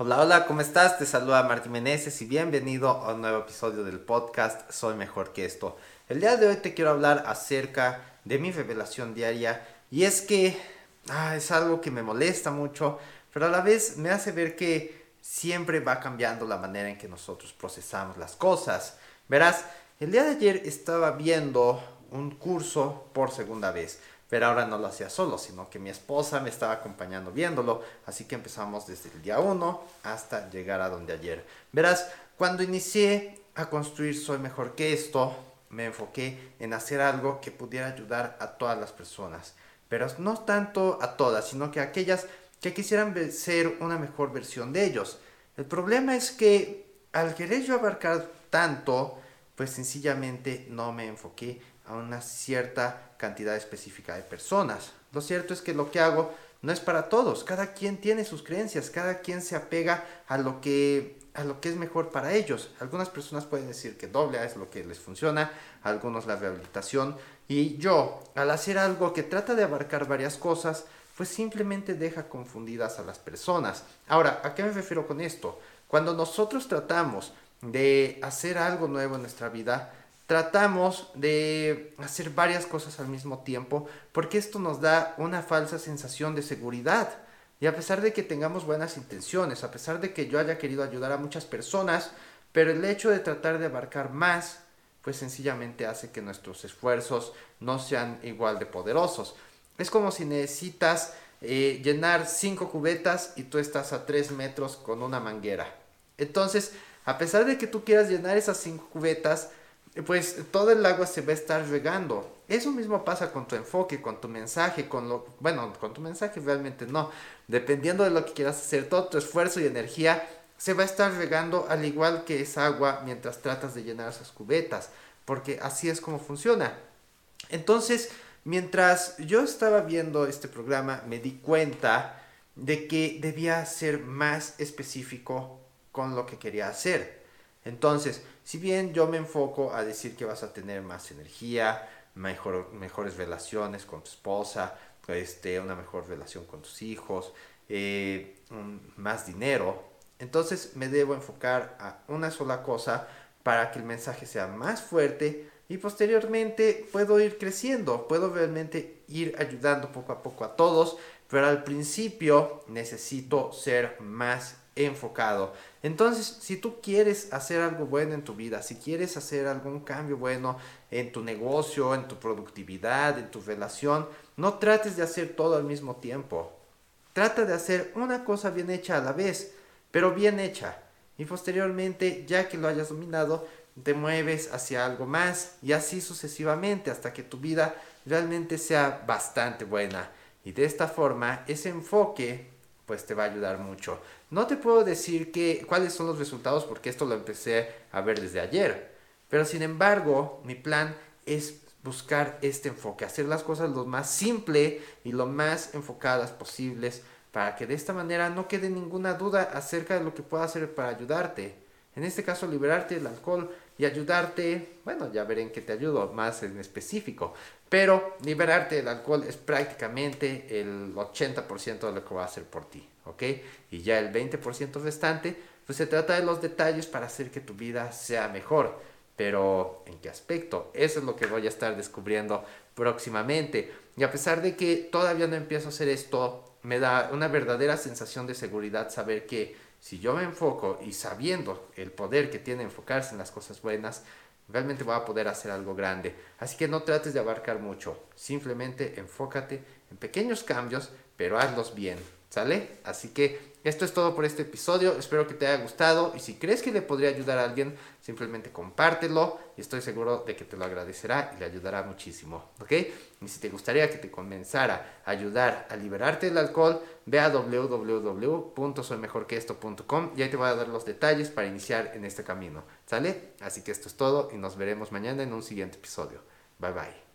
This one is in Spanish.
Hola, hola, ¿cómo estás? Te saluda Martín Meneses y bienvenido a un nuevo episodio del podcast Soy Mejor que esto. El día de hoy te quiero hablar acerca de mi revelación diaria y es que ah, es algo que me molesta mucho, pero a la vez me hace ver que siempre va cambiando la manera en que nosotros procesamos las cosas. Verás, el día de ayer estaba viendo un curso por segunda vez pero ahora no lo hacía solo, sino que mi esposa me estaba acompañando viéndolo, así que empezamos desde el día 1 hasta llegar a donde ayer. Verás, cuando inicié a construir Soy Mejor que esto, me enfoqué en hacer algo que pudiera ayudar a todas las personas, pero no tanto a todas, sino que a aquellas que quisieran ser una mejor versión de ellos. El problema es que al querer yo abarcar tanto, pues sencillamente no me enfoqué a una cierta cantidad específica de personas. Lo cierto es que lo que hago no es para todos, cada quien tiene sus creencias, cada quien se apega a lo que a lo que es mejor para ellos. Algunas personas pueden decir que doble A es lo que les funciona, algunos la rehabilitación y yo, al hacer algo que trata de abarcar varias cosas, pues simplemente deja confundidas a las personas. Ahora, ¿a qué me refiero con esto? Cuando nosotros tratamos de hacer algo nuevo en nuestra vida, tratamos de hacer varias cosas al mismo tiempo porque esto nos da una falsa sensación de seguridad. Y a pesar de que tengamos buenas intenciones, a pesar de que yo haya querido ayudar a muchas personas, pero el hecho de tratar de abarcar más, pues sencillamente hace que nuestros esfuerzos no sean igual de poderosos. Es como si necesitas eh, llenar cinco cubetas y tú estás a tres metros con una manguera. Entonces, a pesar de que tú quieras llenar esas cinco cubetas, pues todo el agua se va a estar regando. Eso mismo pasa con tu enfoque, con tu mensaje, con lo, bueno, con tu mensaje realmente no. Dependiendo de lo que quieras hacer, todo tu esfuerzo y energía se va a estar regando al igual que esa agua mientras tratas de llenar esas cubetas, porque así es como funciona. Entonces, mientras yo estaba viendo este programa, me di cuenta de que debía ser más específico con lo que quería hacer. Entonces, si bien yo me enfoco a decir que vas a tener más energía, mejor, mejores relaciones con tu esposa, este, una mejor relación con tus hijos, eh, más dinero, entonces me debo enfocar a una sola cosa para que el mensaje sea más fuerte y posteriormente puedo ir creciendo, puedo realmente ir ayudando poco a poco a todos, pero al principio necesito ser más enfocado. Entonces, si tú quieres hacer algo bueno en tu vida, si quieres hacer algún cambio bueno en tu negocio, en tu productividad, en tu relación, no trates de hacer todo al mismo tiempo. Trata de hacer una cosa bien hecha a la vez, pero bien hecha. Y posteriormente, ya que lo hayas dominado, te mueves hacia algo más y así sucesivamente hasta que tu vida realmente sea bastante buena. Y de esta forma, ese enfoque pues te va a ayudar mucho. No te puedo decir que, cuáles son los resultados porque esto lo empecé a ver desde ayer. Pero sin embargo, mi plan es buscar este enfoque, hacer las cosas lo más simple y lo más enfocadas posibles para que de esta manera no quede ninguna duda acerca de lo que puedo hacer para ayudarte. En este caso, liberarte del alcohol y ayudarte, bueno, ya veré en qué te ayudo más en específico, pero liberarte del alcohol es prácticamente el 80% de lo que va a hacer por ti, ¿ok? Y ya el 20% restante, pues se trata de los detalles para hacer que tu vida sea mejor. Pero, ¿en qué aspecto? Eso es lo que voy a estar descubriendo próximamente. Y a pesar de que todavía no empiezo a hacer esto, me da una verdadera sensación de seguridad saber que si yo me enfoco y sabiendo el poder que tiene enfocarse en las cosas buenas, realmente voy a poder hacer algo grande. Así que no trates de abarcar mucho, simplemente enfócate en pequeños cambios, pero hazlos bien, ¿sale? Así que esto es todo por este episodio, espero que te haya gustado y si crees que le podría ayudar a alguien, simplemente compártelo y estoy seguro de que te lo agradecerá y le ayudará muchísimo, ¿ok? Y si te gustaría que te comenzara a ayudar a liberarte del alcohol, ve a www.soymejorqueesto.com y ahí te voy a dar los detalles para iniciar en este camino, ¿sale? Así que esto es todo y nos veremos mañana en un siguiente episodio. Bye bye.